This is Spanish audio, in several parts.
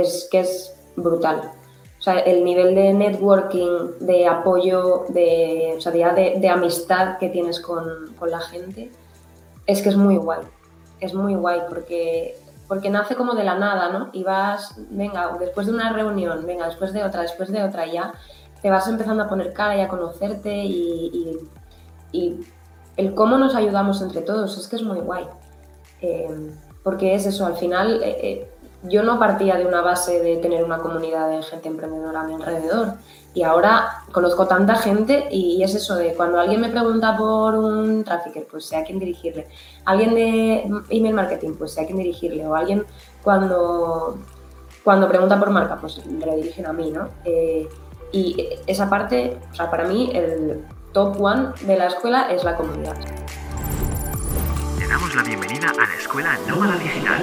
es que es brutal. O sea, el nivel de networking, de apoyo, de, o sea, de, amistad que tienes con, con, la gente, es que es muy guay. Es muy guay porque, porque nace como de la nada, ¿no? Y vas, venga, después de una reunión, venga, después de otra, después de otra, ya te vas empezando a poner cara y a conocerte y, y, el cómo nos ayudamos entre todos, es que es muy guay. Eh, porque es eso, al final eh, eh, yo no partía de una base de tener una comunidad de gente emprendedora a mi alrededor. Y ahora conozco tanta gente y es eso de cuando alguien me pregunta por un trafficker, pues sé a quién dirigirle. Alguien de email marketing, pues sé a quién dirigirle. O alguien cuando, cuando pregunta por marca, pues me lo dirigen a mí, ¿no? Eh, y esa parte, o sea, para mí el top one de la escuela es la comunidad. Te damos la bienvenida a la Escuela Nómada Digital.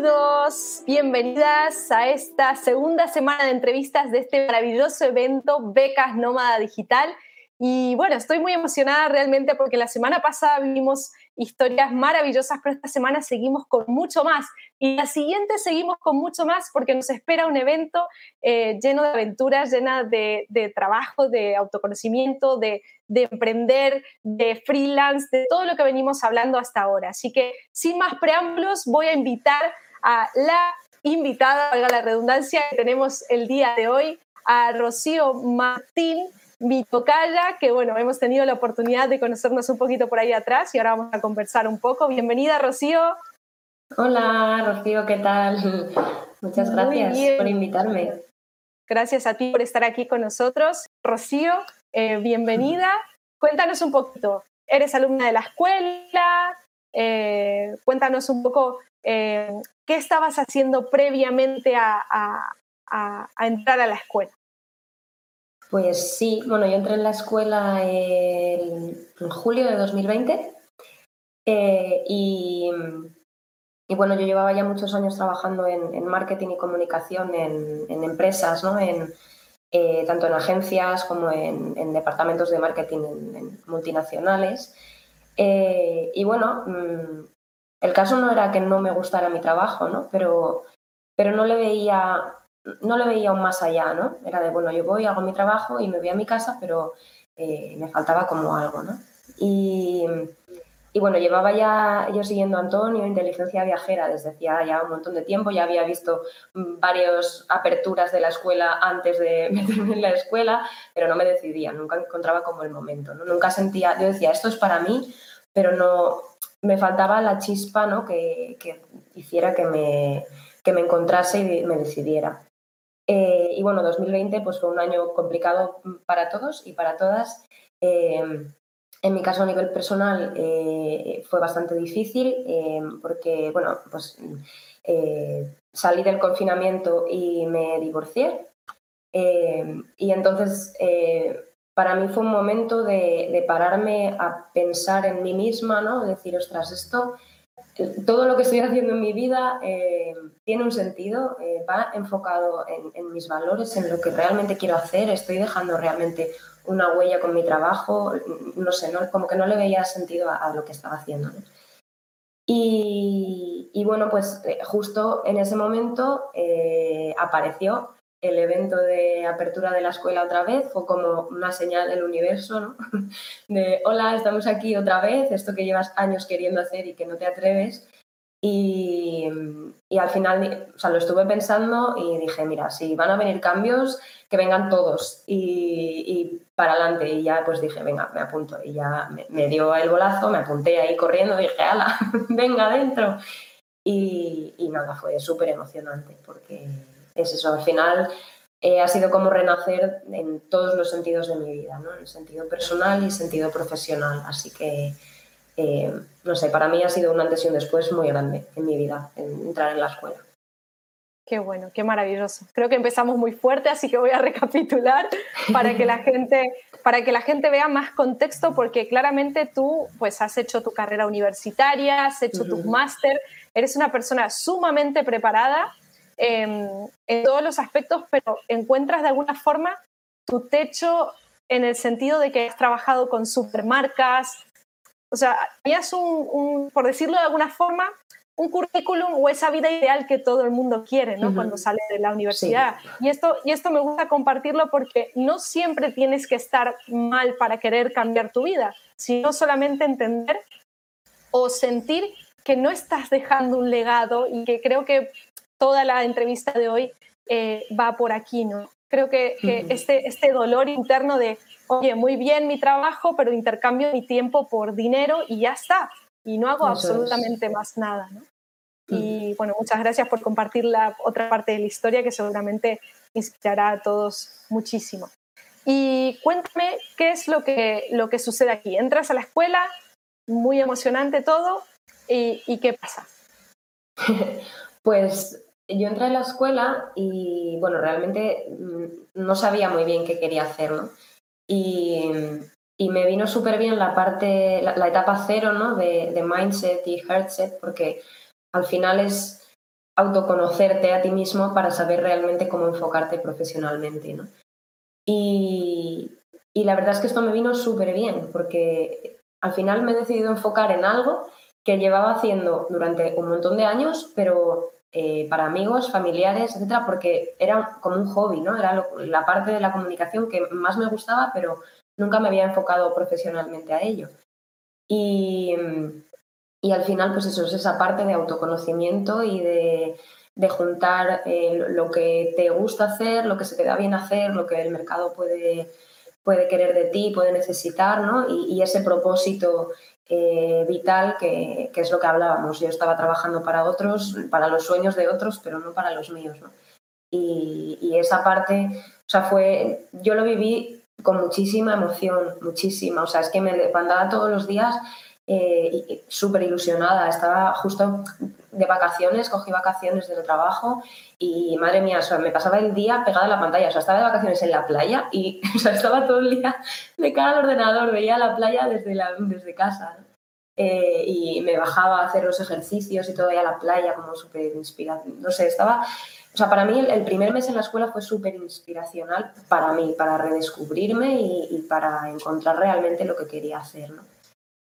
Bienvenidos, bienvenidas a esta segunda semana de entrevistas de este maravilloso evento Becas Nómada Digital. Y bueno, estoy muy emocionada realmente porque la semana pasada vimos historias maravillosas, pero esta semana seguimos con mucho más. Y la siguiente seguimos con mucho más porque nos espera un evento eh, lleno de aventuras, llena de, trabajo, de autoconocimiento, de, de, emprender, de freelance, de todo lo que venimos hablando hasta ahora. Así que sin más preámbulos, voy a invitar a la invitada, valga la redundancia, que tenemos el día de hoy, a Rocío Martín mi tocaya, que bueno, hemos tenido la oportunidad de conocernos un poquito por ahí atrás y ahora vamos a conversar un poco. Bienvenida, Rocío. Hola, Rocío, ¿qué tal? Muchas gracias por invitarme. Gracias a ti por estar aquí con nosotros. Rocío, eh, bienvenida. Cuéntanos un poquito. ¿Eres alumna de la escuela? Eh, cuéntanos un poco eh, qué estabas haciendo previamente a entrar a la escuela. Pues sí, bueno, yo entré en la escuela en, julio de 2020 eh, y, bueno, yo llevaba ya muchos años trabajando en, marketing y comunicación en, empresas, ¿no? En, eh, tanto en agencias como en, departamentos de marketing en, multinacionales. Eh, y bueno, mm, el caso no era que no me gustara mi trabajo, ¿no? Pero, pero no le veía no lo veía aún más allá, ¿no? Era de, bueno, yo voy, hago mi trabajo y me voy a mi casa, pero eh, me faltaba como algo, ¿no? Y, bueno, llevaba ya yo siguiendo a Antonio, inteligencia viajera, desde hacía ya un montón de tiempo, ya había visto varias aperturas de la escuela antes de meterme en la escuela, pero no me decidía, nunca encontraba como el momento, ¿no? Nunca sentía, yo decía, esto es para mí, pero no, me faltaba la chispa, ¿no? Que, que hiciera que me, que me encontrase y me decidiera. Eh, y bueno, 2020 pues fue un año complicado para todos y para todas. Eh, en mi caso, a nivel personal, eh, fue bastante difícil porque, bueno, pues salí del confinamiento y me divorcié. y entonces, para mí fue un momento de, pararme a pensar en mí misma, ¿no? Decir, ostras, esto todo lo que estoy haciendo en mi vida eh, tiene un sentido, eh, va enfocado en, mis valores, en lo que realmente quiero hacer, estoy dejando realmente una huella con mi trabajo, no sé, como que no le veía sentido a, lo que estaba haciendo. Y, y, bueno, pues eh, justo en ese momento apareció el evento de apertura de la escuela otra vez fue como una señal del universo, ¿no? De hola, estamos aquí otra vez, esto que llevas años queriendo hacer y que no te atreves. Y, y al final, o sea, lo estuve pensando y dije, mira, si van a venir cambios, que vengan todos y, y para adelante. Y ya pues dije, venga, me apunto. Y ya me, dio el bolazo, me apunté ahí corriendo y dije, ala, venga adentro. Y, y nada, fue súper emocionante porque es eso, al final eh, ha sido como renacer en todos los sentidos de mi vida, ¿no? en el sentido personal y sentido profesional. Así que, eh, no sé, para mí ha sido un antes y un después muy grande en mi vida, entrar en la escuela. Qué bueno, qué maravilloso. Creo que empezamos muy fuerte, así que voy a recapitular para que la gente, para que la gente vea más contexto, porque claramente tú pues has hecho tu carrera universitaria, has hecho tu máster, eres una persona sumamente preparada em, en todos los aspectos, pero encuentras de alguna forma tu techo en el sentido de que has trabajado con supermarcas, o sea, tenías un, por decirlo de alguna forma, un currículum o esa vida ideal que todo el mundo quiere ¿no? cuando sale de la universidad. Y, esto, y esto me gusta compartirlo porque no siempre tienes que estar mal para querer cambiar tu vida, sino solamente entender o sentir que no estás dejando un legado y que creo que toda la entrevista de hoy eh, va por aquí, ¿no? Creo que, este, este dolor interno de, oye, muy bien mi trabajo, pero intercambio mi tiempo por dinero y ya está y no hago absolutamente más nada. ¿no? Y bueno, muchas gracias por compartir la otra parte de la historia que seguramente inspirará a todos muchísimo. Y cuéntame qué es lo que, lo que sucede aquí. Entras a la escuela, muy emocionante todo, ¿y, y qué pasa? pues yo entré a la escuela y bueno, realmente mm, no sabía muy bien qué quería hacer, ¿no? Y y me vino súper bien la parte, la, etapa cero, ¿no? De, de, mindset y heartset, porque al final es autoconocerte a ti mismo para saber realmente cómo enfocarte profesionalmente, ¿no? Y, y la verdad es que esto me vino súper bien, porque al final me he decidido enfocar en algo que llevaba haciendo durante un montón de años, pero eh, para amigos, familiares, etcétera, porque era como un hobby, ¿no? Era la parte de la comunicación que más me gustaba, pero nunca me había enfocado profesionalmente a ello. Y, y al final, pues eso es esa parte de autoconocimiento y de, de juntar eh, lo que te gusta hacer, lo que se te da bien hacer, lo que el mercado puede, puede querer de ti, puede necesitar, ¿no? Y, ese propósito eh, vital que, que, es lo que hablábamos. Yo estaba trabajando para otros, para los sueños de otros, pero no para los míos. Y, y esa parte, o sea, fue, yo lo viví con muchísima emoción, muchísima. O sea, es que me levantaba todos los días eh, súper ilusionada. Estaba justo de vacaciones, cogí vacaciones del trabajo y madre mía, o sea, me pasaba el día pegada a la pantalla. O sea, estaba de vacaciones en la playa y o sea, estaba todo el día de cara al ordenador, veía la playa desde, la, desde casa. Eh, y me bajaba a hacer los ejercicios y todo ahí a la playa como súper inspirada. No sé, estaba o sea, para mí el, primer mes en la escuela fue súper inspiracional para mí, para redescubrirme y, para encontrar realmente lo que quería hacer, ¿no?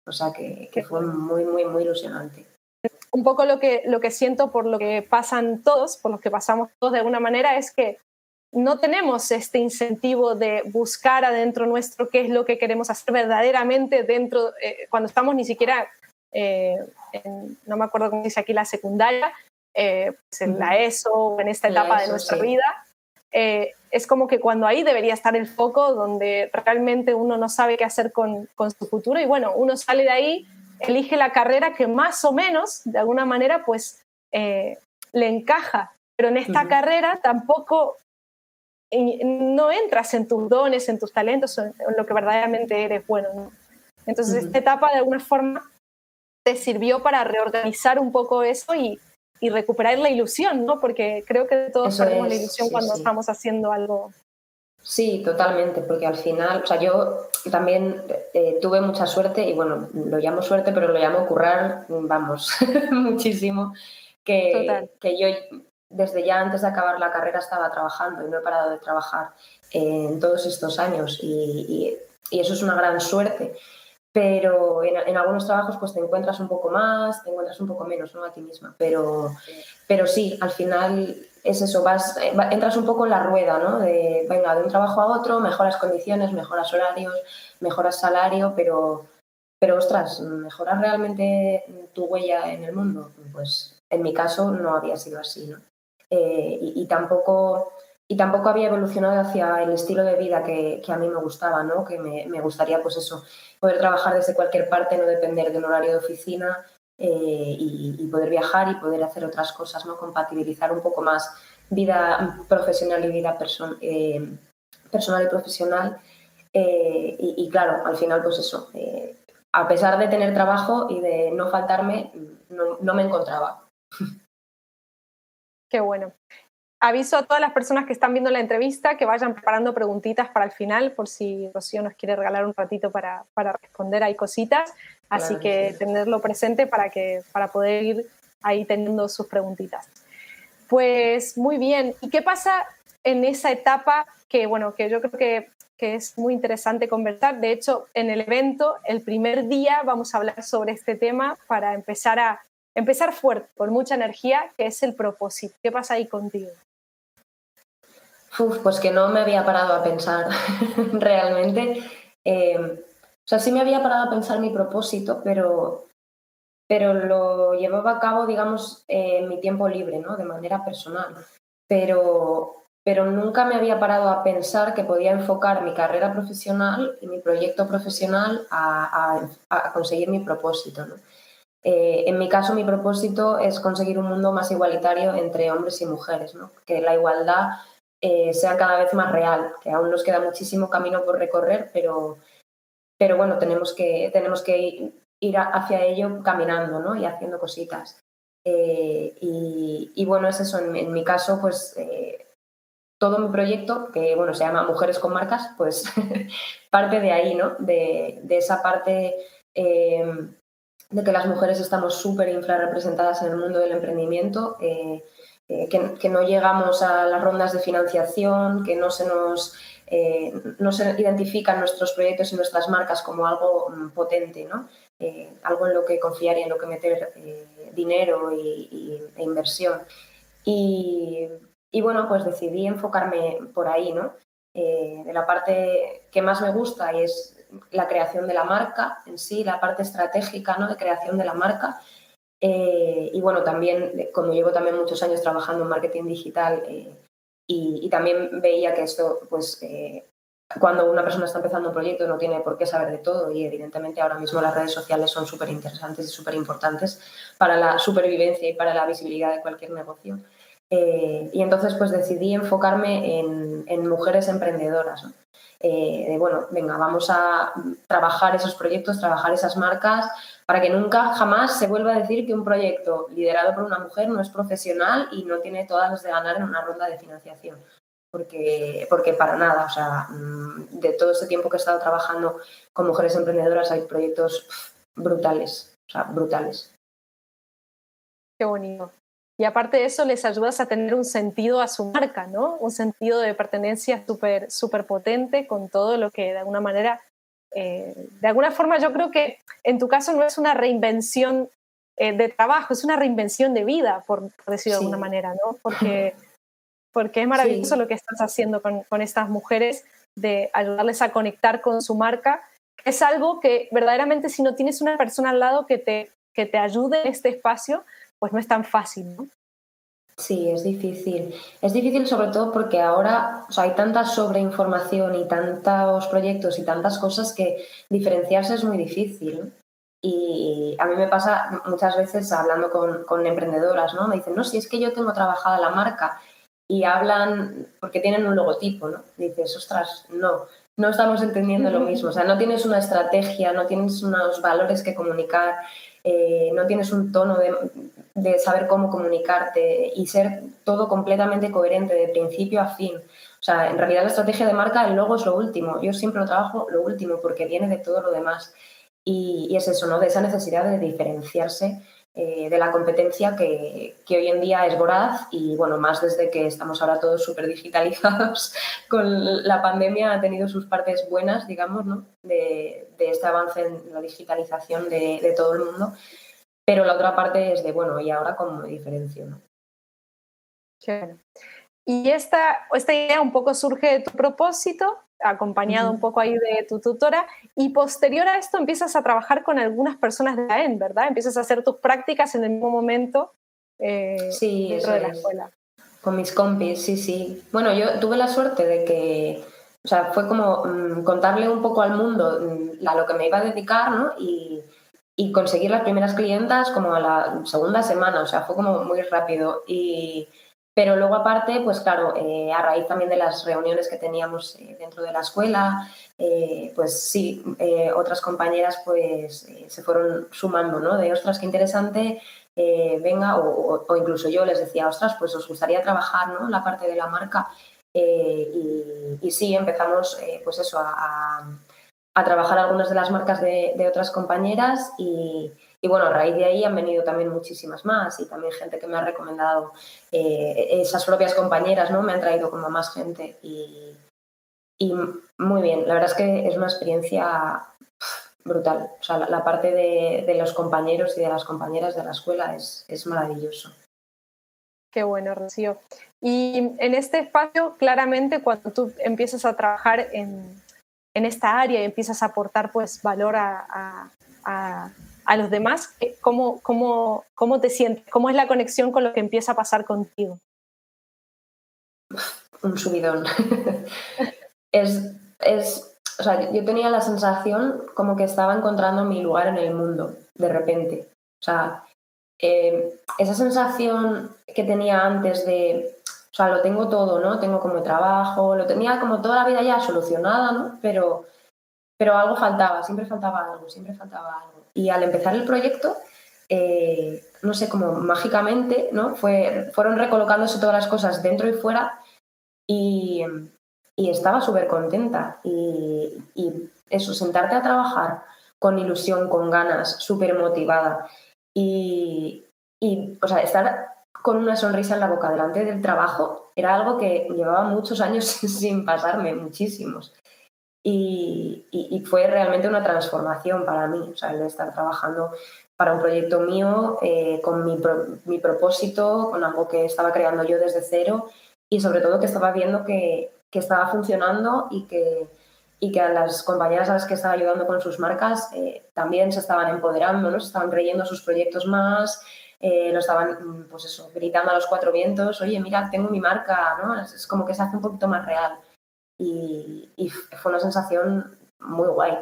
O sea, que, fue muy, muy, muy ilusionante. Un poco lo que, lo que siento por lo que pasan todos, por lo que pasamos todos de alguna manera, es que no tenemos este incentivo de buscar adentro nuestro qué es lo que queremos hacer verdaderamente dentro, eh, cuando estamos ni siquiera, eh, no me acuerdo cómo dice aquí, la secundaria, eh, pues en la ESO o en esta etapa de nuestra vida, eh, es como que cuando ahí debería estar el foco donde realmente uno no sabe qué hacer con, con, su futuro. Y bueno, uno sale de ahí, elige la carrera que más o menos, de alguna manera, pues eh, le encaja, pero en esta carrera tampoco no entras en tus dones, en tus talentos, en, lo que verdaderamente eres bueno. Entonces, esta etapa de alguna forma te sirvió para reorganizar un poco eso y, y recuperar la ilusión, ¿no? Porque creo que todos perdemos la ilusión cuando estamos haciendo algo. Sí, totalmente, porque al final, o sea, yo también eh, tuve mucha suerte, y bueno, lo llamo suerte, pero lo llamo currar, vamos, muchísimo, que, que yo desde ya antes de acabar la carrera estaba trabajando y no he parado de trabajar en todos estos años y, y eso es una gran suerte pero en, algunos trabajos pues te encuentras un poco más, te encuentras un poco menos ¿no? a ti misma, pero, pero sí, al final es eso, vas, eh, entras un poco en la rueda, ¿no? De, venga, de un trabajo a otro, mejoras condiciones, mejoras horarios, mejoras salario, pero, pero ostras, ¿mejoras realmente tu huella en el mundo? Pues en mi caso no había sido así, ¿no? Eh, y, tampoco y tampoco había evolucionado hacia el estilo de vida que, que a mí me gustaba, ¿no? Que me, me, gustaría, pues eso, poder trabajar desde cualquier parte, no depender de un horario de oficina eh, y, poder viajar y poder hacer otras cosas, ¿no? Compatibilizar un poco más vida profesional y vida eh, personal y profesional. Eh, y, y, claro, al final, pues eso, a pesar de tener trabajo y de no faltarme, no, no me encontraba. Qué bueno. Aviso a todas las personas que están viendo la entrevista que vayan preparando preguntitas para el final, por si Rocío nos quiere regalar un ratito para, para responder. Hay cositas, así que tenerlo presente para, que, para poder ir ahí teniendo sus preguntitas. Pues muy bien. ¿Y qué pasa en esa etapa que, bueno, que yo creo que, que es muy interesante conversar? De hecho, en el evento, el primer día, vamos a hablar sobre este tema para empezar a empezar fuerte, con mucha energía, que es el propósito. ¿Qué pasa ahí contigo? Pues que no me había parado a pensar realmente. Eh, o sea, sí me había parado a pensar mi propósito, pero, pero lo llevaba a cabo, digamos, en mi tiempo libre, ¿no? De manera personal. Pero, pero nunca me había parado a pensar que podía enfocar mi carrera profesional y mi proyecto profesional a, conseguir mi propósito. Eh, en mi caso, mi propósito es conseguir un mundo más igualitario entre hombres y mujeres, ¿no? que la igualdad eh, sea cada vez más real, que aún nos queda muchísimo camino por recorrer, pero, pero bueno, tenemos que, tenemos que ir hacia ello caminando ¿no? y haciendo cositas. Eh, y, bueno, es eso, en, mi caso, pues eh, todo mi proyecto, que bueno, se llama Mujeres con Marcas, pues parte de ahí, ¿no? De, de esa parte de que las mujeres estamos súper infrarrepresentadas en el mundo del emprendimiento. Que, no llegamos a las rondas de financiación, que no se nos eh, no se identifican nuestros proyectos y nuestras marcas como algo mm, potente, ¿no? Eh, algo en lo que confiar y en lo que meter dinero y, e inversión. Y, y, bueno, pues decidí enfocarme por ahí, ¿no? de la parte que más me gusta y es la creación de la marca en sí, la parte estratégica ¿no? de creación de la marca eh, y bueno, también, como llevo también muchos años trabajando en marketing digital eh, y, también veía que esto, pues, eh, cuando una persona está empezando un proyecto no tiene por qué saber de todo y evidentemente ahora mismo las redes sociales son súper interesantes y súper importantes para la supervivencia y para la visibilidad de cualquier negocio. Y entonces pues decidí enfocarme en, mujeres emprendedoras. de bueno, venga, vamos a trabajar esos proyectos, trabajar esas marcas, para que nunca jamás se vuelva a decir que un proyecto liderado por una mujer no es profesional y no tiene todas las de ganar en una ronda de financiación. Porque, porque para nada, o sea, mm, de todo este tiempo que he estado trabajando con mujeres emprendedoras hay proyectos brutales, o sea, brutales. Qué bonito. Y aparte de eso, les ayudas a tener un sentido a su marca, ¿no? Un sentido de pertenencia súper super potente con todo lo que de alguna manera eh, de alguna forma yo creo que en tu caso no es una reinvención eh, de trabajo, es una reinvención de vida, por, decirlo de alguna manera, ¿no? Porque, porque es maravilloso lo que estás haciendo con, con, estas mujeres, de ayudarles a conectar con su marca. Es algo que verdaderamente si no tienes una persona al lado que te, que te ayude en este espacio, pues no es tan fácil, ¿no? Sí, es difícil. Es difícil sobre todo porque ahora hay tanta sobreinformación y tantos proyectos y tantas cosas que diferenciarse es muy difícil. Y a mí me pasa muchas veces hablando con, emprendedoras, ¿no? Me dicen, no, si es que yo tengo trabajada la marca y hablan porque tienen un logotipo, ¿no? dices, ostras, no, no estamos entendiendo lo mismo. O sea, no tienes una estrategia, no tienes unos valores que comunicar, eh, no tienes un tono de, de saber cómo comunicarte y ser todo completamente coherente de principio a fin. O sea, en realidad la estrategia de marca, el logo es lo último. Yo siempre lo trabajo lo último porque viene de todo lo demás. Y, es eso, ¿no? De esa necesidad de diferenciarse eh, de la competencia que, hoy en día es voraz y, bueno, más desde que estamos ahora todos súper digitalizados con la pandemia ha tenido sus partes buenas, digamos, ¿no? De, este avance en la digitalización de todo el mundo pero la otra parte es de, bueno, ¿y ahora cómo me diferencio? ¿no? Y esta, esta idea un poco surge de tu propósito, acompañado un poco ahí de tu tutora, y posterior a esto empiezas a trabajar con algunas personas de la EN, ¿verdad? Empiezas a hacer tus prácticas en el mismo momento eh, sí, dentro de la escuela. Con mis compis, sí, sí. Bueno, yo tuve la suerte de que, o sea, fue como mm, contarle un poco al mundo mm, a lo que me iba a dedicar, ¿no? Y, y conseguir las primeras clientas como a la segunda semana, o sea, fue como muy rápido. Y, pero luego aparte, pues claro, eh, a raíz también de las reuniones que teníamos eh, dentro de la escuela, eh, pues sí, otras compañeras pues se fueron sumando, ¿no? De, ostras, qué interesante venga, o, incluso yo les decía, ostras, pues os gustaría trabajar ¿no? la parte de la marca. Y, sí, empezamos pues eso, a, trabajar algunas de las marcas de, otras compañeras y, bueno, a raíz de ahí han venido también muchísimas más y también gente que me ha recomendado, esas propias compañeras, ¿no? Me han traído como más gente y, y muy bien, la verdad es que es una experiencia brutal. O sea, la, parte de, los compañeros y de las compañeras de la escuela es, es maravilloso. Qué bueno, Rocío. Y en este espacio, claramente, cuando tú empiezas a trabajar en, en esta área y empiezas a aportar pues, valor a, a, a los demás, ¿cómo, cómo, ¿cómo te sientes? ¿Cómo es la conexión con lo que empieza a pasar contigo? Un subidón. es, es o sea, yo tenía la sensación como que estaba encontrando mi lugar en el mundo, de repente. O sea, eh, esa sensación que tenía antes de, o sea, lo tengo todo, ¿no? Tengo como trabajo, lo tenía como toda la vida ya solucionada, ¿no? Pero, pero algo faltaba, siempre faltaba algo, siempre faltaba algo. Y al empezar el proyecto, eh, no sé, como mágicamente, ¿no? Fue, fueron recolocándose todas las cosas dentro y fuera y, y estaba súper contenta. Y, eso, sentarte a trabajar con ilusión, con ganas, súper motivada y, y, o sea, estar con una sonrisa en la boca delante del trabajo era algo que llevaba muchos años sin pasarme, muchísimos. Y, fue realmente una transformación para mí, o sea, estar trabajando para un proyecto mío, eh, con mi, mi propósito, con algo que estaba creando yo desde cero y sobre todo que estaba viendo que, que estaba funcionando y que, y que a las compañeras a las que estaba ayudando con sus marcas eh, también se estaban empoderando, ¿no? se estaban creyendo sus proyectos más, eh, lo estaban, mm, pues eso, gritando a los cuatro vientos, oye, mira, tengo mi marca, ¿no? Es, como que se hace un poquito más real. Y, fue una sensación muy guay.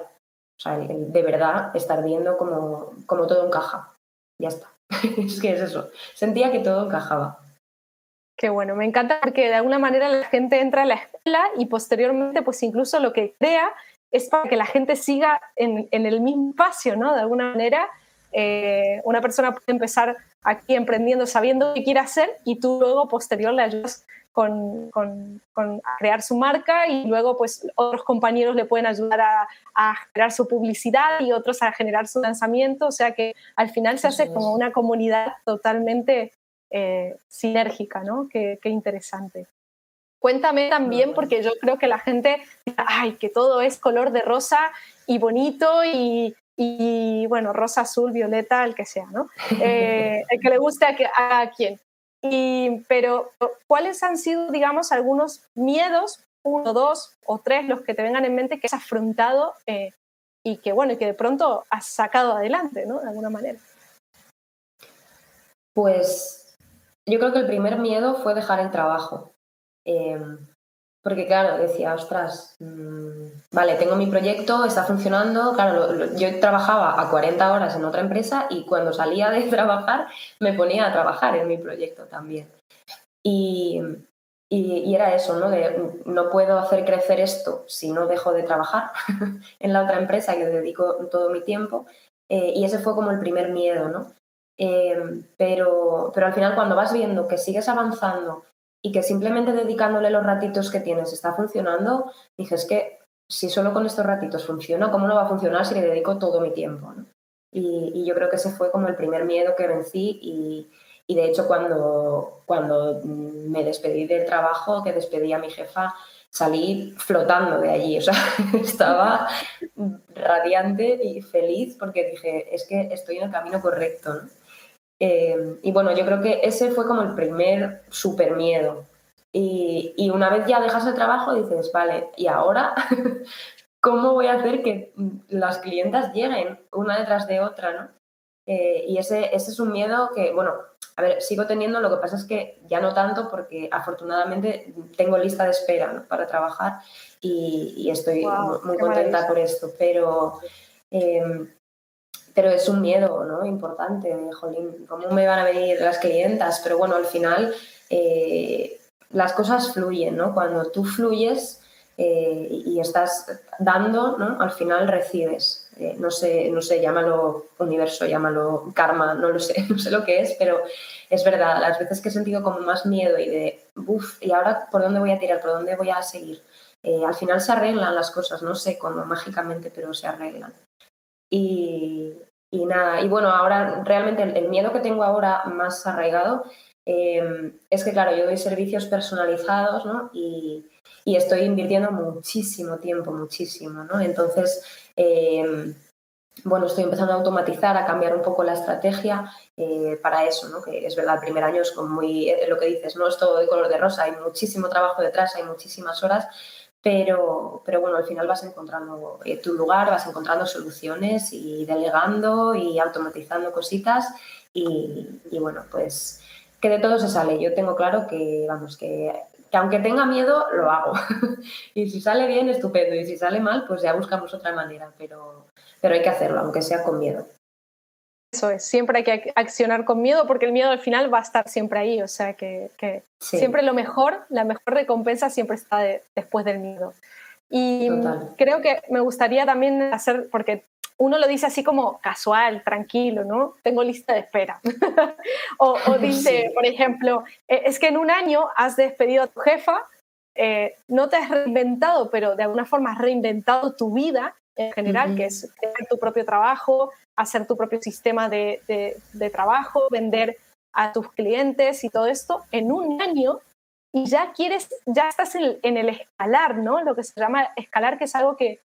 De verdad estar viendo como, como todo encaja. Ya está. es que es eso. Sentía que todo encajaba. Qué bueno, me encanta porque de alguna manera la gente entra a la escuela y posteriormente pues incluso lo que crea es para que la gente siga en, el mismo espacio, ¿no? De alguna manera eh, una persona puede empezar aquí emprendiendo sabiendo qué quiere hacer y tú luego posterior le ayudas con, a crear su marca y luego pues otros compañeros le pueden ayudar a, a, generar su publicidad y otros a generar su lanzamiento, o sea que al final se hace como una comunidad totalmente eh, sinérgica, ¿no? Qué, interesante. Cuéntame también, porque yo creo que la gente, ay, que todo es color de rosa y bonito y, bueno, rosa, azul, violeta, el que sea, ¿no? Eh, el que le guste a, a quien. Y, pero, ¿cuáles han sido, digamos, algunos miedos, uno, dos o tres, los que te vengan en mente que has afrontado eh, y que, bueno, y que de pronto has sacado adelante, ¿no? De alguna manera. Pues yo creo que el primer miedo fue dejar el trabajo. Em, porque claro, decía, ostras, mm, vale, tengo mi proyecto, está funcionando. Claro, yo trabajaba a 40 horas en otra empresa y cuando salía de trabajar me ponía a trabajar en mi proyecto también. Y, y, era eso, ¿no? De no puedo hacer crecer esto si no dejo de trabajar en la otra empresa le dedico todo mi tiempo. Eh, y ese fue como el primer miedo, ¿no? Em, pero, pero al final cuando vas viendo que sigues avanzando y que simplemente dedicándole los ratitos que tienes está funcionando, dices que si solo con estos ratitos funciona, ¿cómo no va a funcionar si le dedico todo mi tiempo? Y, yo creo que ese fue como el primer miedo que vencí y, de hecho cuando, cuando me despedí del trabajo, que despedí a mi jefa, salí flotando de allí, o sea, estaba radiante y feliz porque dije, es que estoy en el camino correcto. Eh, y bueno, yo creo que ese fue como el primer super miedo. Y, una vez ya dejas el trabajo dices, vale, ¿y ahora cómo voy a hacer que las clientas lleguen una detrás de otra? ¿no? Eh, y ese, ese es un miedo que, bueno, a ver, sigo teniendo, lo que pasa es que ya no tanto porque afortunadamente tengo lista de espera para trabajar y, estoy muy contenta por esto, pero... Eh, pero es un miedo ¿no? importante, jolín, ¿cómo me van a venir las clientas? Pero bueno, al final eh, las cosas fluyen, ¿no? Cuando tú fluyes eh, y estás dando, ¿no? Al final recibes. eh, no sé, no sé, llámalo universo, llámalo karma, no lo sé, no sé lo que es, pero es verdad, las veces que he sentido como más miedo y de, uff, ¿y ahora por dónde voy a tirar? ¿Por dónde voy a seguir? Al final se arreglan las cosas, no sé cómo mágicamente, pero se arreglan. Y, y nada, y bueno, ahora realmente el, miedo que tengo ahora más arraigado eh, es que, claro, yo doy servicios personalizados, ¿no? Y, y estoy invirtiendo muchísimo tiempo, muchísimo, ¿no? Entonces, eh, bueno, estoy empezando a automatizar, a cambiar un poco la estrategia eh, para eso, ¿no? Que es verdad, el primer año es como muy, lo que dices, no es todo de color de rosa, hay muchísimo trabajo detrás, hay muchísimas horas, pero, pero bueno, al final vas encontrando tu lugar, vas encontrando soluciones y delegando y automatizando cositas y, y bueno, pues que de todo se sale. Yo tengo claro que, vamos, que que aunque tenga miedo, lo hago. y si sale bien, estupendo. Y si sale mal, pues ya buscamos otra manera. Pero, pero hay que hacerlo, aunque sea con miedo. Eso es, siempre hay que accionar con miedo porque el miedo al final va a estar siempre ahí. O sea que, siempre lo mejor, la mejor recompensa siempre está después del miedo. Y creo que me gustaría también hacer, porque uno lo dice así como casual, tranquilo, ¿no? Tengo lista de espera. o, dice, por ejemplo, eh, es que en un año has despedido a tu jefa, eh, no te has reinventado, pero de alguna forma has reinventado tu vida en general, que es tener tu propio trabajo, hacer tu propio sistema de, trabajo, vender a tus clientes y todo esto en un año y ya quieres, ya estás en, en, el escalar, ¿no? Lo que se llama escalar, que es algo que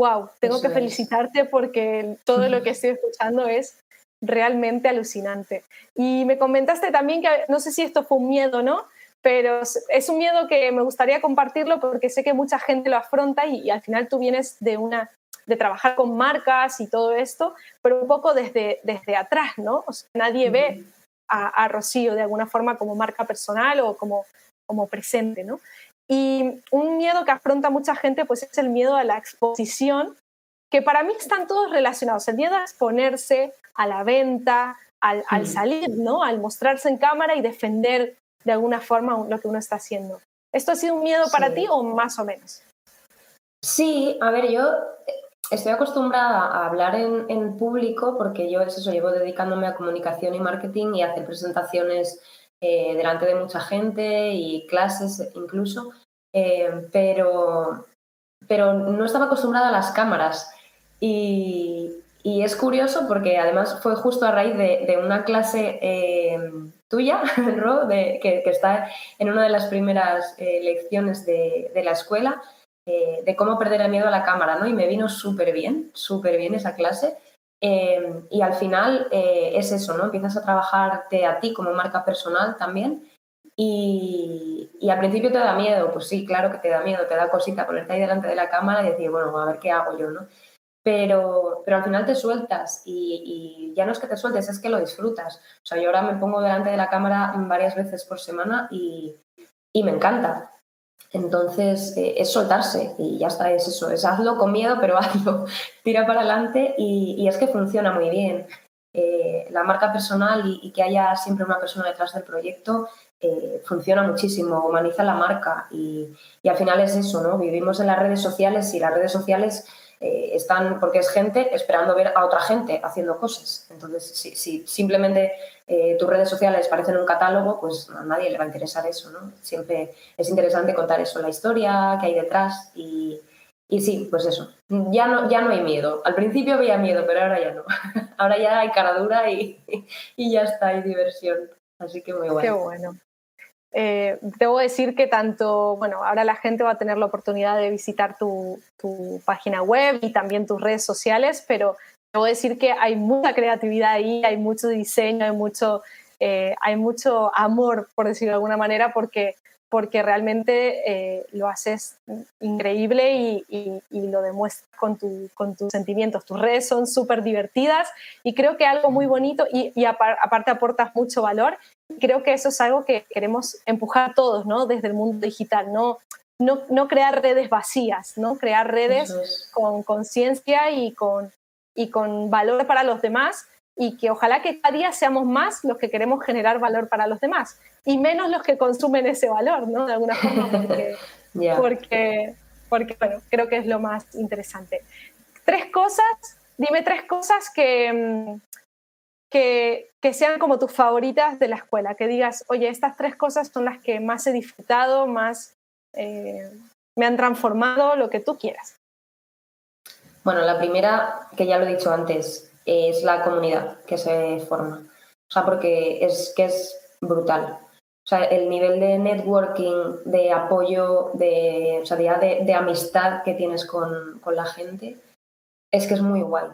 wow, tengo que felicitarte porque todo lo que estoy escuchando es realmente alucinante. Y me comentaste también que, no sé si esto fue un miedo, ¿no? Pero es un miedo que me gustaría compartirlo porque sé que mucha gente lo afronta y, al final tú vienes de una de trabajar con marcas y todo esto, pero un poco desde, desde atrás, ¿no? O sea, nadie ve a, a, Rocío de alguna forma como marca personal o como, como presente, ¿no? Y un miedo que afronta mucha gente pues es el miedo a la exposición, que para mí están todos relacionados. El miedo a exponerse, a la venta, al, al salir, ¿no? Al mostrarse en cámara y defender de alguna forma lo que uno está haciendo. ¿Esto ha sido un miedo para ti o más o menos? Sí, a ver, yo estoy acostumbrada a hablar en, público porque yo es eso, llevo dedicándome a comunicación y marketing y hacer presentaciones eh, delante de mucha gente y clases incluso, eh, pero, pero no estaba acostumbrada a las cámaras. Y, y es curioso porque además fue justo a raíz de, una clase eh, tuya, Ro, de, que, que, está en una de las primeras lecciones de, de, la escuela, de cómo perder el miedo a la cámara, ¿no? Y me vino súper bien, súper bien esa clase. Em, y al final eh, es eso, ¿no? Empiezas a trabajarte a ti como marca personal también. Y, y, al principio te da miedo, pues sí, claro que te da miedo, te da cosita ponerte ahí delante de la cámara y decir, bueno, a ver qué hago yo, ¿no? Pero, pero al final te sueltas y, y, ya no es que te sueltes, es que lo disfrutas. O sea, yo ahora me pongo delante de la cámara varias veces por semana y, y me encanta. Entonces, eh, es soltarse y ya está, es eso, es hazlo con miedo, pero hazlo, tira para adelante y, es que funciona muy bien. Eh, la marca personal y, que haya siempre una persona detrás del proyecto eh, funciona muchísimo, humaniza la marca y, y, al final es eso, ¿no? Vivimos en las redes sociales y las redes sociales eh, están, porque es gente esperando ver a otra gente haciendo cosas. Entonces, si, simplemente eh, tus redes sociales parecen un catálogo, pues a nadie le va a interesar eso, ¿no? Siempre es interesante contar eso, la historia que hay detrás y, y sí, pues eso. Ya no, ya no hay miedo. Al principio había miedo, pero ahora ya no. ahora ya hay cara dura y, y ya está, hay diversión. Así que muy bueno. Qué bueno. Eh, debo decir que tanto, bueno, ahora la gente va a tener la oportunidad de visitar tu, página web y también tus redes sociales, pero debo decir que hay mucha creatividad ahí, hay mucho diseño, hay mucho, eh, hay mucho amor, por decirlo de alguna manera, porque, porque realmente eh, lo haces increíble y, lo demuestras con, con, tus sentimientos. Tus redes son súper divertidas y creo que algo muy bonito y, y aparte aportas mucho valor creo que eso es algo que queremos empujar todos, ¿no? Desde el mundo digital, ¿no? No, no crear redes vacías, ¿no? Crear redes con conciencia y con, y con valor para los demás y que ojalá que cada día seamos más los que queremos generar valor para los demás y menos los que consumen ese valor, ¿no? De alguna forma, porque, porque, porque bueno, creo que es lo más interesante. Tres cosas dime tres cosas que, mm, que, sean como tus favoritas de la escuela, que digas, oye, estas tres cosas son las que más he disfrutado, más eh, me han transformado, lo que tú quieras. Bueno, la primera, que ya lo he dicho antes, es la comunidad que se forma. O sea, porque es que es brutal. O sea, el nivel de networking, de apoyo, de, o sea, de, amistad que tienes con, con, la gente, es que es muy guay.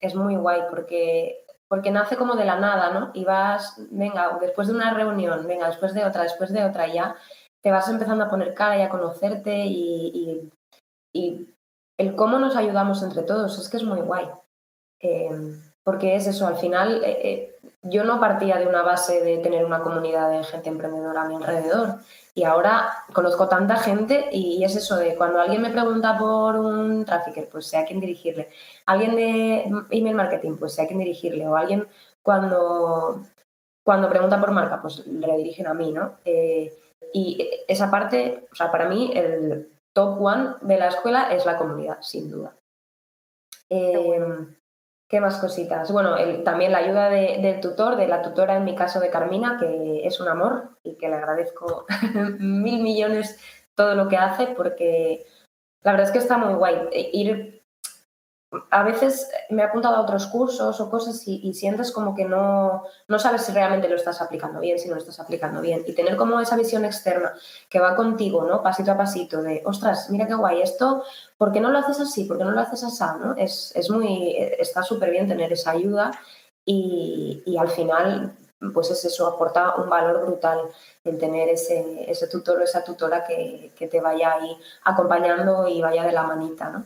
Es muy guay porque, porque nace como de la nada, ¿no? Y vas, venga, después de una reunión, venga, después de otra, después de otra, ya te vas empezando a poner cara y a conocerte y, y, el cómo nos ayudamos entre todos, es que es muy guay. Eh, porque es eso, al final eh, eh, yo no partía de una base de tener una comunidad de gente emprendedora a mi alrededor y ahora conozco tanta gente y, es eso de cuando alguien me pregunta por un trafficker, pues sé a quién dirigirle. Alguien de email marketing, pues sé a quién dirigirle. O alguien cuando, cuando pregunta por marca, pues le redirigen a mí, ¿no? Y esa parte, o sea, para mí el top one de la escuela es la comunidad, sin duda. ¿Qué más cositas? Bueno, también la ayuda del tutor, de la tutora en mi caso de Carmina, que es un amor y que le agradezco mil millones todo lo que hace porque la verdad es que está muy guay. Ir a veces me he apuntado a otros cursos o cosas y, sientes como que no, no, sabes si realmente lo estás aplicando bien, si no lo estás aplicando bien. Y tener como esa visión externa que va contigo, ¿no? Pasito a pasito, de, ostras, mira qué guay esto, ¿por qué no lo haces así? ¿Por qué no lo haces así? ¿no? Es, es muy, está súper bien tener esa ayuda y, y, al final, pues es eso, aporta un valor brutal el tener ese, ese tutor o esa tutora que, que te vaya ahí acompañando y vaya de la manita, ¿no?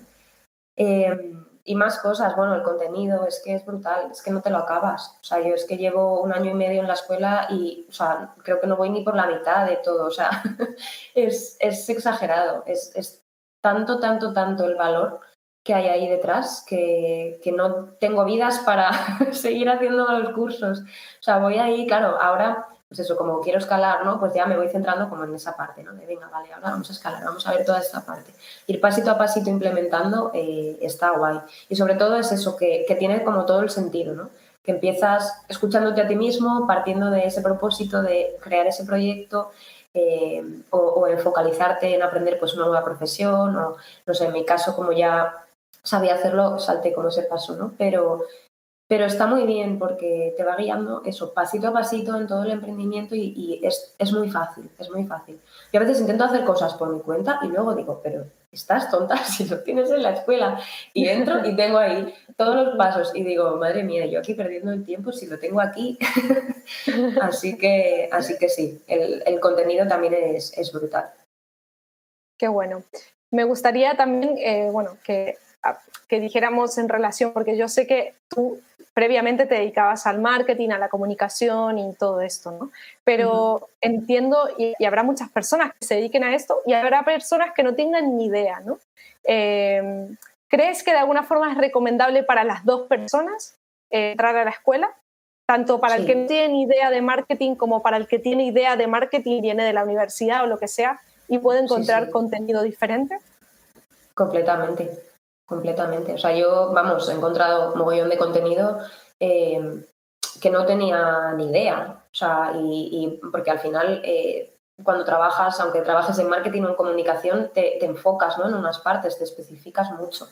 Eh, y más cosas, bueno, el contenido es que es brutal, es que no te lo acabas. O sea, yo es que llevo un año y medio en la escuela y, o sea, creo que no voy ni por la mitad de todo, o sea, es, es, exagerado, es, es, tanto, tanto, tanto el valor que hay ahí detrás que, que no tengo vidas para seguir haciendo los cursos. O sea, voy ahí, claro, ahora pues eso, como quiero escalar, ¿no? Pues ya me voy centrando como en esa parte, ¿no? De venga, vale, ahora vamos a escalar, vamos a ver toda esta parte. Ir pasito a pasito implementando eh, está guay. Y sobre todo es eso, que, que, tiene como todo el sentido, ¿no? Que empiezas escuchándote a ti mismo, partiendo de ese propósito de crear ese proyecto eh, o, o, en focalizarte en aprender pues una nueva profesión o, no sé, en mi caso como ya sabía hacerlo, salté como ese paso, ¿no? Pero, pero está muy bien porque te va guiando eso, pasito a pasito en todo el emprendimiento y, es, es, muy fácil, es muy fácil. Yo a veces intento hacer cosas por mi cuenta y luego digo, pero estás tonta si lo tienes en la escuela. Y entro y tengo ahí todos los pasos y digo, madre mía, yo aquí perdiendo el tiempo si lo tengo aquí. así, que, así que sí, el, el contenido también es, es, brutal. Qué bueno. Me gustaría también, eh, bueno, que que dijéramos en relación, porque yo sé que tú previamente te dedicabas al marketing, a la comunicación y todo esto, ¿no? Pero entiendo, y, habrá muchas personas que se dediquen a esto y habrá personas que no tengan ni idea, ¿no? Em, ¿Crees que de alguna forma es recomendable para las dos personas eh, entrar a la escuela? Tanto para el que no tiene ni idea de marketing como para el que tiene idea de marketing, viene de la universidad o lo que sea, y puede encontrar contenido diferente. Completamente completamente. O sea, yo, vamos, he encontrado mogollón de contenido eh, que no tenía ni idea. O sea, y, porque al final, eh, cuando trabajas, aunque trabajes en marketing o en comunicación, te, enfocas ¿no? en unas partes, te especificas mucho.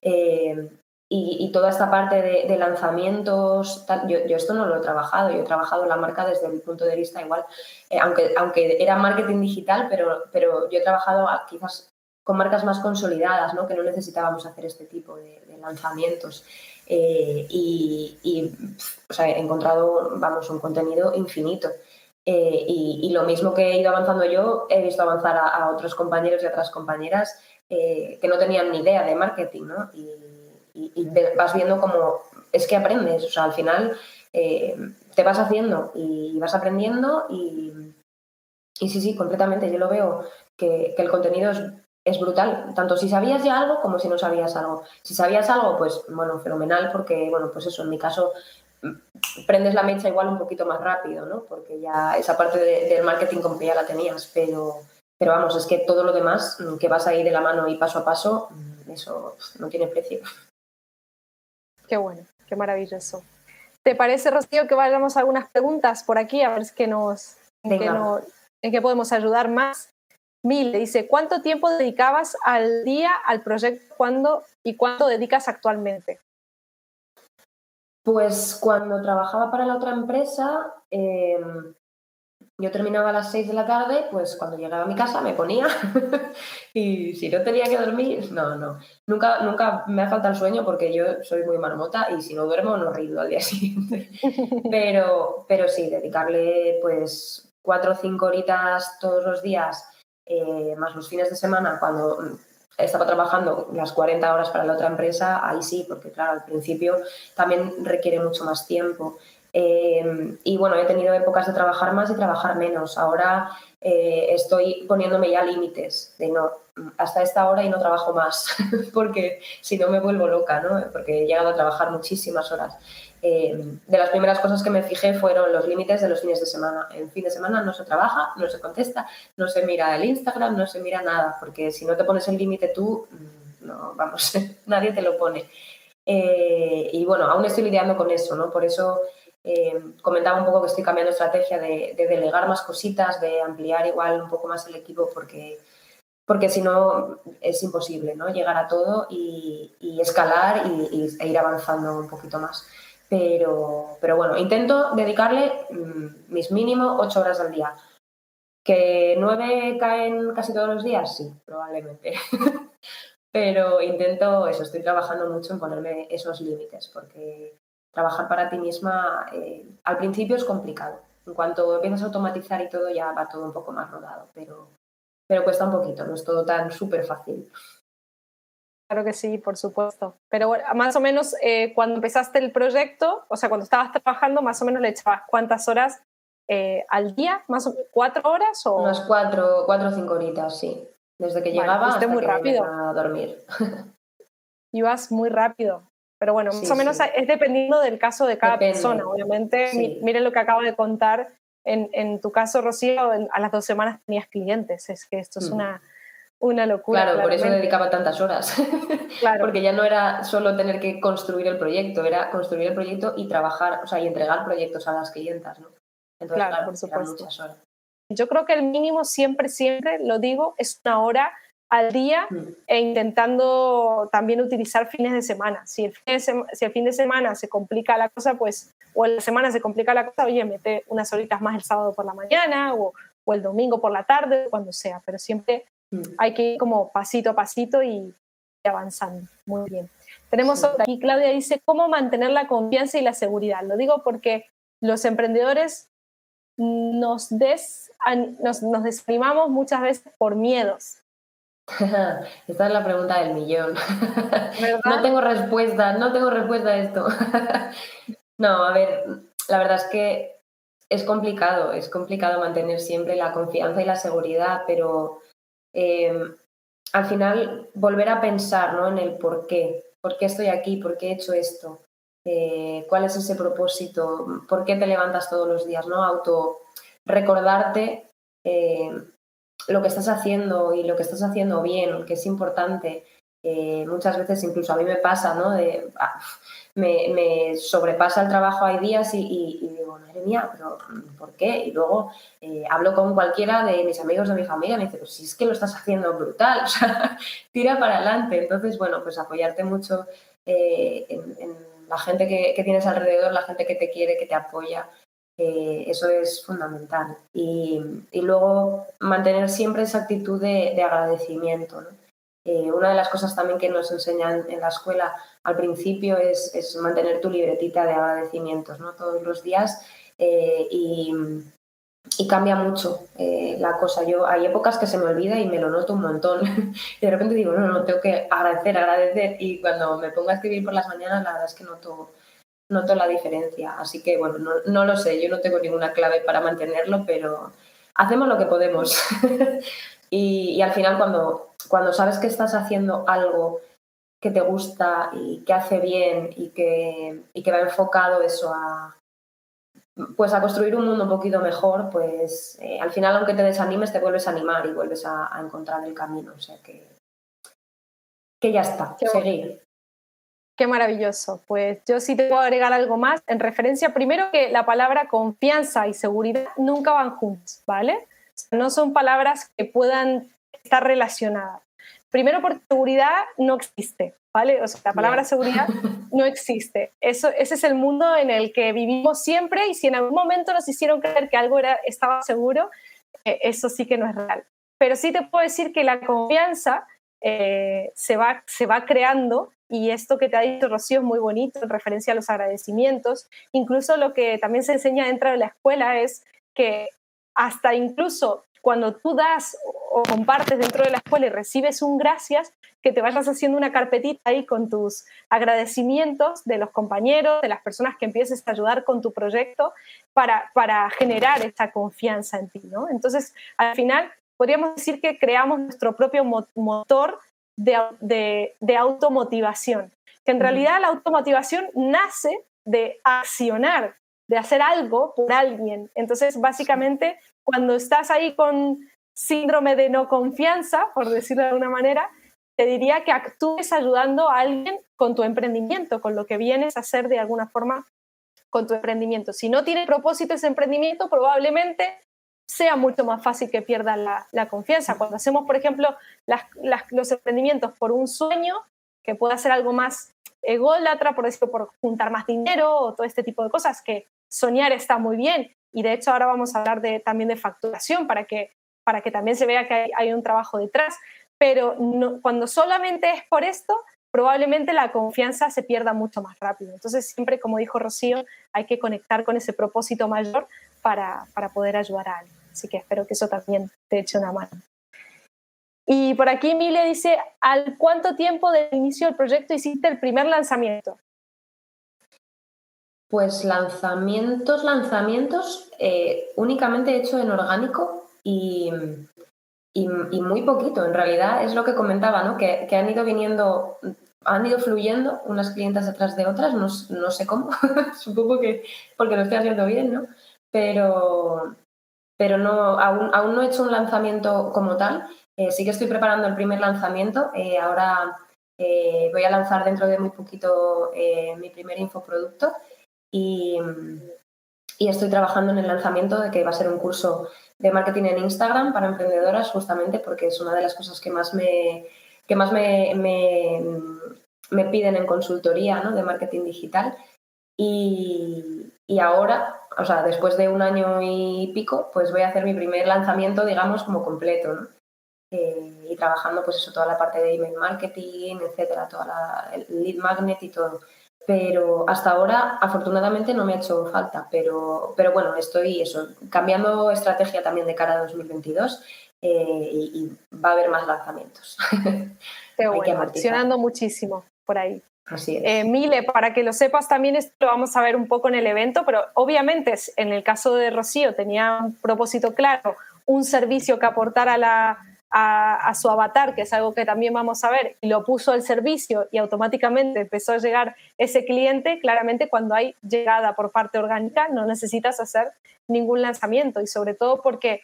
Eh, y, toda esta parte de, lanzamientos, yo, esto no lo he trabajado, yo he trabajado la marca desde mi punto de vista igual, aunque, aunque era marketing digital, pero, pero yo he trabajado quizás con marcas más consolidadas, ¿no? que no necesitábamos hacer este tipo de, lanzamientos. Eh, y, he encontrado, vamos, un contenido infinito. Eh, y, lo mismo que he ido avanzando yo, he visto avanzar a, otros compañeros y otras compañeras eh, que no tenían ni idea de marketing, ¿no? Y, vas viendo cómo es que aprendes, o sea, al final te vas haciendo y vas aprendiendo y, sí, sí, completamente, yo lo veo que, que el contenido es es brutal, tanto si sabías ya algo como si no sabías algo. Si sabías algo, pues bueno, fenomenal, porque bueno, pues eso, en mi caso mm, prendes la mecha igual un poquito más rápido, ¿no? Porque ya esa parte del marketing como que ya la tenías, pero, pero vamos, es que todo lo demás mm, que vas ahí de la mano y paso a paso, mm, eso no tiene precio. Qué bueno, qué maravilloso. ¿Te parece, Rocío, que vayamos a algunas preguntas por aquí a ver qué nos, en qué, en qué podemos ayudar más? Mil dice, ¿cuánto tiempo dedicabas al día al proyecto cuándo y cuánto dedicas actualmente? Pues cuando trabajaba para la otra empresa, em, yo terminaba a las 6 de la tarde, pues cuando llegaba a mi casa me ponía y si no tenía que dormir, no, no. Nunca, nunca me ha faltado el sueño porque yo soy muy marmota y si no duermo no rindo al día siguiente. pero, pero sí, dedicarle pues cuatro o cinco horitas todos los días, eh, más los fines de semana, cuando estaba trabajando las 40 horas para la otra empresa, ahí sí, porque claro, al principio también requiere mucho más tiempo. Eh, y bueno, he tenido épocas de trabajar más y trabajar menos. Ahora eh, estoy poniéndome ya límites de no, hasta esta hora y no trabajo más, porque si no me vuelvo loca, ¿no? Porque he llegado a trabajar muchísimas horas. Eh, de las primeras cosas que me fijé fueron los límites de los fines de semana. En fin de semana no se trabaja, no se contesta, no se mira el Instagram, no se mira nada, porque si no te pones el límite tú, mm, no, vamos, nadie te lo pone. Eh, y bueno, aún estoy lidiando con eso, ¿no? Por eso eh, comentaba un poco que estoy cambiando estrategia de, delegar más cositas, de ampliar igual un poco más el equipo, porque, porque si no es imposible, ¿no? Llegar a todo y, escalar y, e ir avanzando un poquito más. Pero, pero bueno, intento dedicarle mm, mis mínimo ocho horas al día. ¿Que nueve caen casi todos los días? Sí, probablemente. pero intento eso, estoy trabajando mucho en ponerme esos límites, porque trabajar para ti misma eh, al principio es complicado. En cuanto empiezas a automatizar y todo, ya va todo un poco más rodado, pero, pero cuesta un poquito, no es todo tan súper fácil. Claro que sí, por supuesto. Pero bueno, más o menos eh, cuando empezaste el proyecto, o sea, cuando estabas trabajando, más o menos le echabas cuántas horas eh, al día, más o ¿cuatro horas? O... Unas cuatro, cuatro o cinco horitas, sí. Desde que llegaba hasta muy rápido. a dormir. Ibas muy rápido. Pero bueno, más o menos es dependiendo del caso de cada persona. Obviamente, miren lo que acabo de contar. En, en tu caso, Rocío, a las dos semanas tenías clientes. Es que esto es mm. una una locura. Claro, por eso dedicaba tantas horas. Claro. Porque ya no era solo tener que construir el proyecto, era construir el proyecto y trabajar, o sea, y entregar proyectos a las clientas, ¿no? Entonces, claro, por supuesto. muchas horas. Yo creo que el mínimo siempre, siempre, lo digo, es una hora al día mm. e intentando también utilizar fines de semana. Si el, fin de si el fin de semana se complica la cosa, pues, o en la semana se complica la cosa, oye, mete unas horitas más el sábado por la mañana o, o el domingo por la tarde, cuando sea, pero siempre Mm. Hay que ir como pasito a pasito y avanzando. Muy bien. Tenemos otra aquí, Claudia dice, ¿cómo mantener la confianza y la seguridad? Lo digo porque los emprendedores nos, des, nos, nos desanimamos muchas veces por miedos. Esta es la pregunta del millón. no tengo respuesta, no tengo respuesta a esto. no, a ver, la verdad es que es complicado, es complicado mantener siempre la confianza y la seguridad, pero Em, al final volver a pensar ¿no? en el por qué, por qué estoy aquí, por qué he hecho esto, eh, cuál es ese propósito, por qué te levantas todos los días, ¿no? Auto recordarte em, lo que estás haciendo y lo que estás haciendo bien, que es importante. Eh, muchas veces incluso a mí me pasa, ¿no? De, ah, me, sobrepasa el trabajo, hay días y, digo, madre mía, pero ¿por qué? Y luego eh, hablo con cualquiera de mis amigos de mi familia y me dice, pues si es que lo estás haciendo brutal, o sea, tira para adelante. Entonces, bueno, pues apoyarte mucho eh, en, la gente que, tienes alrededor, la gente que te quiere, que te apoya, eso es fundamental. Y, luego mantener siempre esa actitud de, de agradecimiento, ¿no? Eh, una de las cosas también que nos enseñan en la escuela al principio es, mantener tu libretita de agradecimientos ¿no? todos los días eh, y, cambia mucho eh, la cosa. Yo hay épocas que se me olvida y me lo noto un montón. y de repente digo, no, no, tengo que agradecer, agradecer. Y cuando me pongo a escribir por las mañanas, la verdad es que noto, noto la diferencia. Así que bueno, no, no lo sé, yo no tengo ninguna clave para mantenerlo, pero hacemos lo que podemos. y, y al final cuando cuando sabes que estás haciendo algo que te gusta y que hace bien y que, y que va enfocado eso a, pues a construir un mundo un poquito mejor, pues eh, al final aunque te desanimes te vuelves a animar y vuelves a, encontrar el camino. O sea que, que ya está, seguir. Qué maravilloso. Pues yo sí te puedo agregar algo más en referencia, primero que la palabra confianza y seguridad nunca van juntos, ¿vale? no son palabras que puedan estar relacionadas. Primero porque seguridad no existe, ¿vale? O sea, la palabra seguridad no existe. Eso, ese es el mundo en el que vivimos siempre y si en algún momento nos hicieron creer que algo era, estaba seguro, eh, eso sí que no es real. Pero sí te puedo decir que la confianza eh, se, va, se va creando y esto que te ha dicho Rocío es muy bonito en referencia a los agradecimientos. Incluso lo que también se enseña dentro de la escuela es que hasta incluso cuando tú das o compartes dentro de la escuela y recibes un gracias, que te vayas haciendo una carpetita ahí con tus agradecimientos de los compañeros, de las personas que empieces a ayudar con tu proyecto para, para generar esta confianza en ti, ¿no? Entonces, al final, podríamos decir que creamos nuestro propio motor de, de, automotivación, que en realidad la automotivación nace de accionar, de hacer algo por alguien. Entonces, básicamente, cuando estás ahí con síndrome de no confianza, por decirlo de alguna manera, te diría que actúes ayudando a alguien con tu emprendimiento, con lo que vienes a hacer de alguna forma con tu emprendimiento. Si no tiene propósito ese emprendimiento, probablemente sea mucho más fácil que pierdan la, confianza. Cuando hacemos, por ejemplo, los emprendimientos por un sueño, que pueda ser algo más ególatra, por decirlo, por juntar más dinero o todo este tipo de cosas, que soñar está muy bien. Y de hecho ahora vamos a hablar de, también de facturación para que, para que también se vea que hay, un trabajo detrás. Pero cuando solamente es por esto, probablemente la confianza se pierda mucho más rápido. Entonces, siempre, como dijo Rocío, hay que conectar con ese propósito mayor para, para poder ayudar a alguien. Así que espero que eso también te eche una mano. Y por aquí Mile dice, ¿al cuánto tiempo del inicio del proyecto hiciste el primer lanzamiento? Pues lanzamientos, lanzamientos, eh, únicamente he hecho en orgánico y, y, muy poquito. En realidad es lo que comentaba, ¿no? Que, que, han ido viniendo han ido fluyendo unas clientas detrás de otras, no, no sé cómo, supongo que porque lo estoy haciendo bien, ¿no? Pero, pero no, aún, aún no he hecho un lanzamiento como tal. Eh, sí que estoy preparando el primer lanzamiento. Eh, ahora eh, voy a lanzar dentro de muy poquito mi primer infoproducto y, y estoy trabajando en el lanzamiento de que va a ser un curso de marketing en Instagram para emprendedoras justamente porque es una de las cosas que más me, que más me, me, piden en consultoría ¿no? de marketing digital. Y, y, ahora, o sea, después de un año y pico, pues voy a hacer mi primer lanzamiento, digamos, como completo, ¿no? Eh, y trabajando, pues eso, toda la parte de email marketing, etcétera, toda la, el lead magnet y todo. Pero hasta ahora, afortunadamente, no me ha hecho falta. Pero, pero bueno, estoy eso, cambiando estrategia también de cara a 2022 eh, y, va a haber más lanzamientos. Qué bueno, muchísimo por ahí. Así es. Eh, Mile, para que lo sepas también esto lo vamos a ver un poco en el evento, pero obviamente en el caso de Rocío tenía un propósito claro, un servicio que aportar a, la, a, su avatar, que es algo que también vamos a ver, y lo puso al servicio y automáticamente empezó a llegar ese cliente, claramente cuando hay llegada por parte orgánica no necesitas hacer ningún lanzamiento y sobre todo porque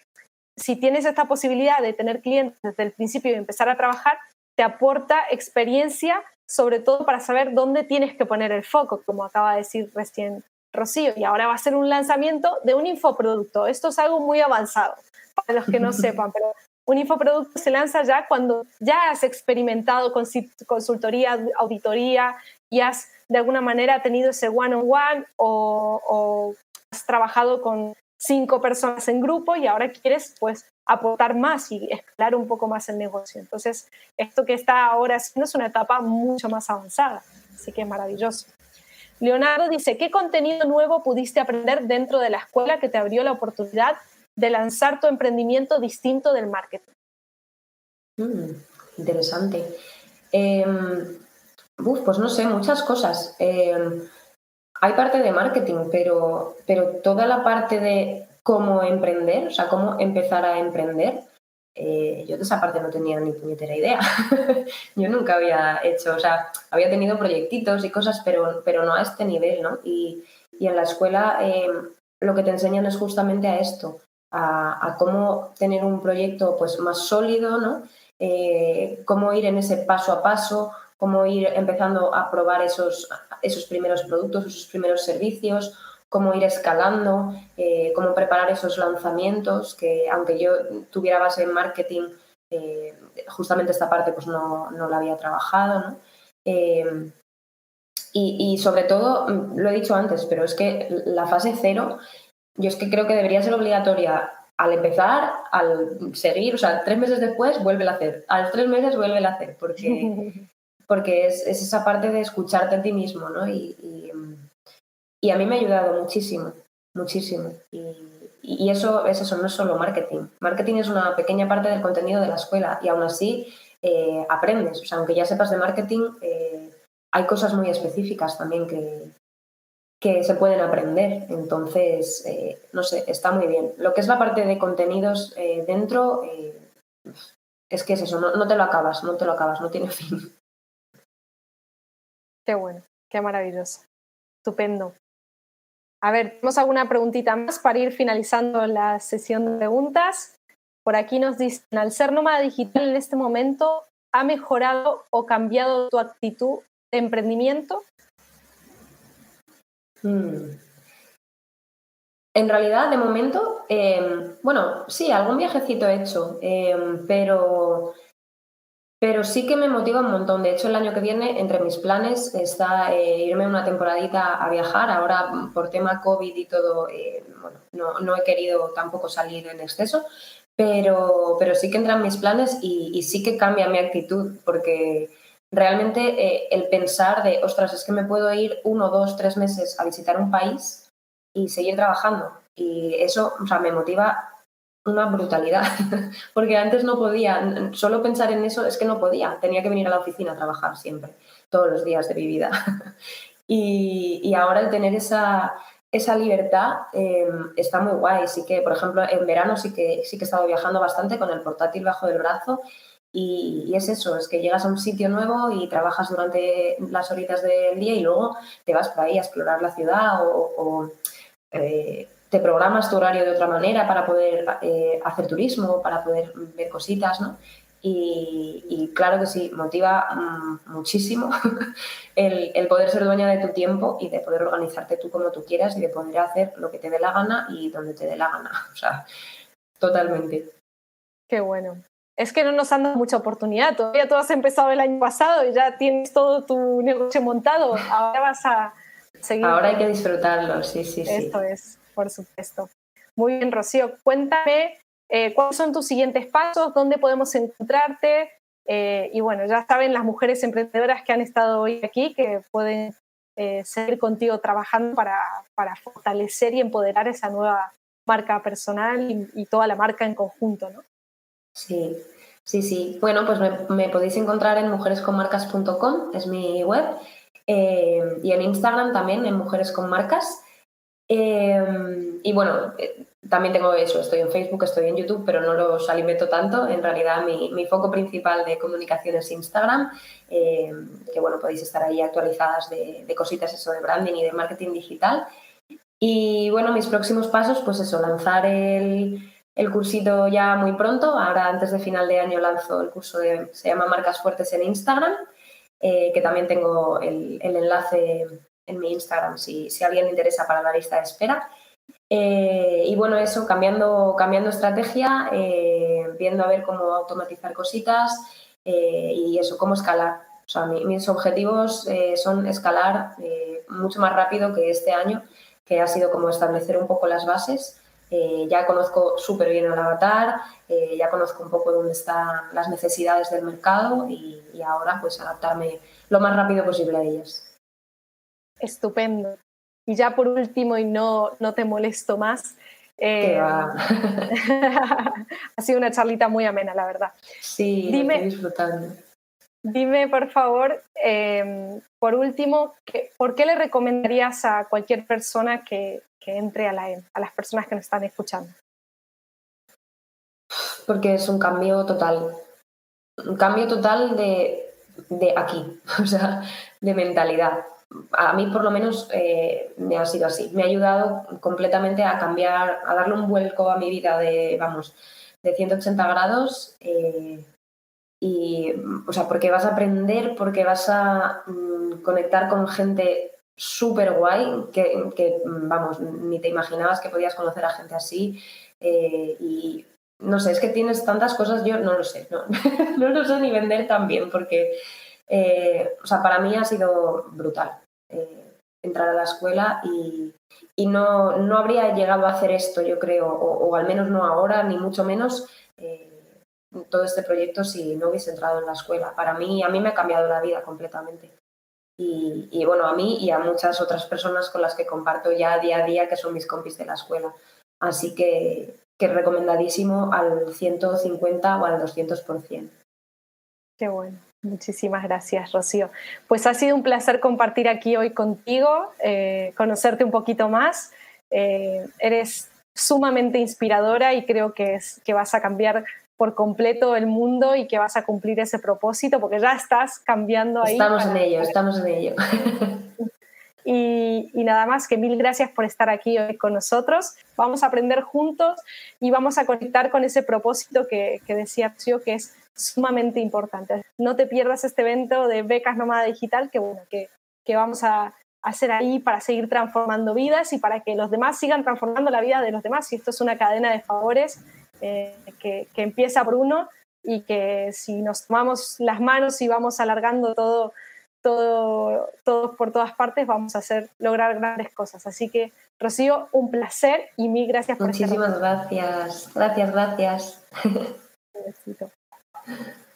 si tienes esta posibilidad de tener clientes desde el principio y empezar a trabajar, te aporta experiencia, sobre todo para saber dónde tienes que poner el foco, como acaba de decir recién Rocío. Y ahora va a ser un lanzamiento de un infoproducto. Esto es algo muy avanzado, para los que no sepan, pero un infoproducto se lanza ya cuando ya has experimentado con consultoría, auditoría y has de alguna manera tenido ese one-on-one o, o has trabajado con cinco personas en grupo y ahora quieres pues aportar más y escalar un poco más el negocio. Entonces, esto que está ahora haciendo es una etapa mucho más avanzada, así que maravilloso. Leonardo dice, ¿qué contenido nuevo pudiste aprender dentro de la escuela que te abrió la oportunidad de lanzar tu emprendimiento distinto del marketing? Mm, interesante. Em, pues no sé, muchas cosas. Em, hay parte de marketing, pero, pero toda la parte de cómo emprender, o sea, cómo empezar a emprender, eh, yo de esa parte no tenía ni puñetera idea. yo nunca había hecho, o sea, había tenido proyectitos y cosas, pero, pero no a este nivel, ¿no? Y, en la escuela em, lo que te enseñan es justamente a esto, a, cómo tener un proyecto pues, más sólido, ¿no? Eh, cómo ir en ese paso a paso, cómo ir empezando a probar esos, esos primeros productos, esos primeros servicios, cómo ir escalando, eh, cómo preparar esos lanzamientos, que aunque yo tuviera base en marketing, eh, justamente esta parte pues no, no la había trabajado. Eh, y, y, sobre todo, lo he dicho antes, pero es que la fase cero, yo es que creo que debería ser obligatoria al empezar, al seguir, o sea, tres meses después vuelve a hacer, a los tres meses vuelve a hacer, porque, porque es, es, esa parte de escucharte a ti mismo, ¿no? Y, y, y, a mí me ha ayudado muchísimo, muchísimo. Y, eso, es eso, no es solo marketing. Marketing es una pequeña parte del contenido de la escuela y aún así eh, aprendes, o sea, aunque ya sepas de marketing, eh, hay cosas muy específicas también que, que se pueden aprender. Entonces, eh, no sé, está muy bien. Lo que es la parte de contenidos dentro, es que es eso, no, no, te lo acabas, no te lo acabas, no tiene fin. Qué bueno, qué maravilloso. Estupendo. A ver, ¿tenemos alguna preguntita más para ir finalizando la sesión de preguntas? Por aquí nos dicen, al ser nómada digital en este momento, ¿ha mejorado o cambiado tu actitud de emprendimiento? Hmm. En realidad, de momento, eh, bueno, sí, algún viajecito he hecho, eh, pero, pero sí que me motiva un montón. De hecho, el año que viene, entre mis planes, está eh, irme una temporadita a viajar. Ahora, por tema COVID y todo, eh, bueno, no, no, he querido tampoco salir en exceso, pero, pero sí que entran mis planes y, sí que cambia mi actitud, porque realmente eh, el pensar de, ostras, es que me puedo ir uno, dos, tres meses a visitar un país y seguir trabajando. Y eso, o sea, me motiva una brutalidad, porque antes no podía, solo pensar en eso es que no podía, tenía que venir a la oficina a trabajar siempre, todos los días de mi vida. y, y, ahora el tener esa, esa libertad eh, está muy guay. Sí que, por ejemplo, en verano sí que, sí que he estado viajando bastante con el portátil bajo del brazo y, y, es eso, es que llegas a un sitio nuevo y trabajas durante las horitas del día y luego te vas por ahí a explorar la ciudad o, eh, te programas tu horario de otra manera para poder eh, hacer turismo, para poder ver cositas, ¿no? Y, y claro que sí, motiva mmm, muchísimo el, el, poder ser dueña de tu tiempo y de poder organizarte tú como tú quieras y de poder hacer lo que te dé la gana y donde te dé la gana. O sea, totalmente. Qué bueno es que no nos han dado mucha oportunidad. Todavía tú has empezado el año pasado y ya tienes todo tu negocio montado. Ahora vas a seguir. Ahora hay que disfrutarlo, sí, sí, sí. Esto es, por supuesto. Muy bien, Rocío. Cuéntame eh, cuáles son tus siguientes pasos, dónde podemos encontrarte. Eh, y bueno, ya saben las mujeres emprendedoras que han estado hoy aquí que pueden eh, seguir contigo trabajando para, fortalecer y empoderar esa nueva marca personal y, toda la marca en conjunto, ¿no? Sí, sí, sí. Bueno, pues me, me podéis encontrar en mujeresconmarcas.com, es mi web, eh, y en Instagram también, en Mujeres con Marcas. Eh, y bueno, eh, también tengo eso, estoy en Facebook, estoy en YouTube, pero no los alimento tanto. En realidad mi, mi foco principal de comunicación es Instagram, eh, que bueno, podéis estar ahí actualizadas de, de, cositas eso de branding y de marketing digital. Y bueno, mis próximos pasos, pues eso, lanzar el, el cursito ya muy pronto. Ahora, antes de final de año, lanzo el curso de, se llama Marcas Fuertes en Instagram, eh, que también tengo el, el, enlace en mi Instagram si, alguien le interesa para la lista de espera. Eh, y bueno, eso, cambiando, cambiando estrategia, eh, viendo a ver cómo automatizar cositas eh, y eso, cómo escalar. O sea, mi, mis objetivos eh, son escalar mucho más rápido que este año, que ha sido como establecer un poco las bases ya conozco súper bien el avatar, ya conozco un poco dónde están las necesidades del mercado y, ahora pues adaptarme lo más rápido posible a ellas. Estupendo. Y ya por último, y no, no te molesto más, eh, ha sido una charlita muy amena, la verdad. Sí, Dime, estoy disfrutando. Dime, por favor, eh, por último, que, ¿por qué le recomendarías a cualquier persona que, que entre a, la, a las personas que nos están escuchando? Porque es un cambio total. Un cambio total de, de aquí, o sea, de mentalidad. A mí, por lo menos, eh, me ha sido así. Me ha ayudado completamente a cambiar, a darle un vuelco a mi vida de, vamos, de 180 grados. Eh, y, o sea, porque vas a aprender, porque vas a mm, conectar con gente súper guay, que, que, vamos, ni te imaginabas que podías conocer a gente así. Eh, y no sé, es que tienes tantas cosas, yo no lo sé, no, no lo sé ni vender tan bien, porque, eh, o sea, para mí ha sido brutal eh, entrar a la escuela y, no, no habría llegado a hacer esto, yo creo, o, al menos no ahora, ni mucho menos todo este proyecto si no hubiese entrado en la escuela. Para mí, a mí me ha cambiado la vida completamente. Y, y, bueno, a mí y a muchas otras personas con las que comparto ya día a día, que son mis compis de la escuela. Así que, que recomendadísimo al 150 o al 200%. Qué bueno. Muchísimas gracias, Rocío. Pues ha sido un placer compartir aquí hoy contigo, eh, conocerte un poquito más. Eh, eres sumamente inspiradora y creo que, es, que vas a cambiar por completo el mundo y que vas a cumplir ese propósito, porque ya estás cambiando ahí. Estamos en ello, estamos en ello. Y, nada más que mil gracias por estar aquí hoy con nosotros. Vamos a aprender juntos y vamos a conectar con ese propósito que, que decía Psio, que es sumamente importante. No te pierdas este evento de becas nómada digital que, bueno, que, que vamos a hacer ahí para seguir transformando vidas y para que los demás sigan transformando la vida de los demás. Y esto es una cadena de favores eh, que, empieza por uno y que si nos tomamos las manos y vamos alargando todo, todo, todo por todas partes, vamos a hacer, lograr grandes cosas. Así que, Rocío, un placer y mil gracias por Muchísimas gracias. Gracias, gracias. Thank you.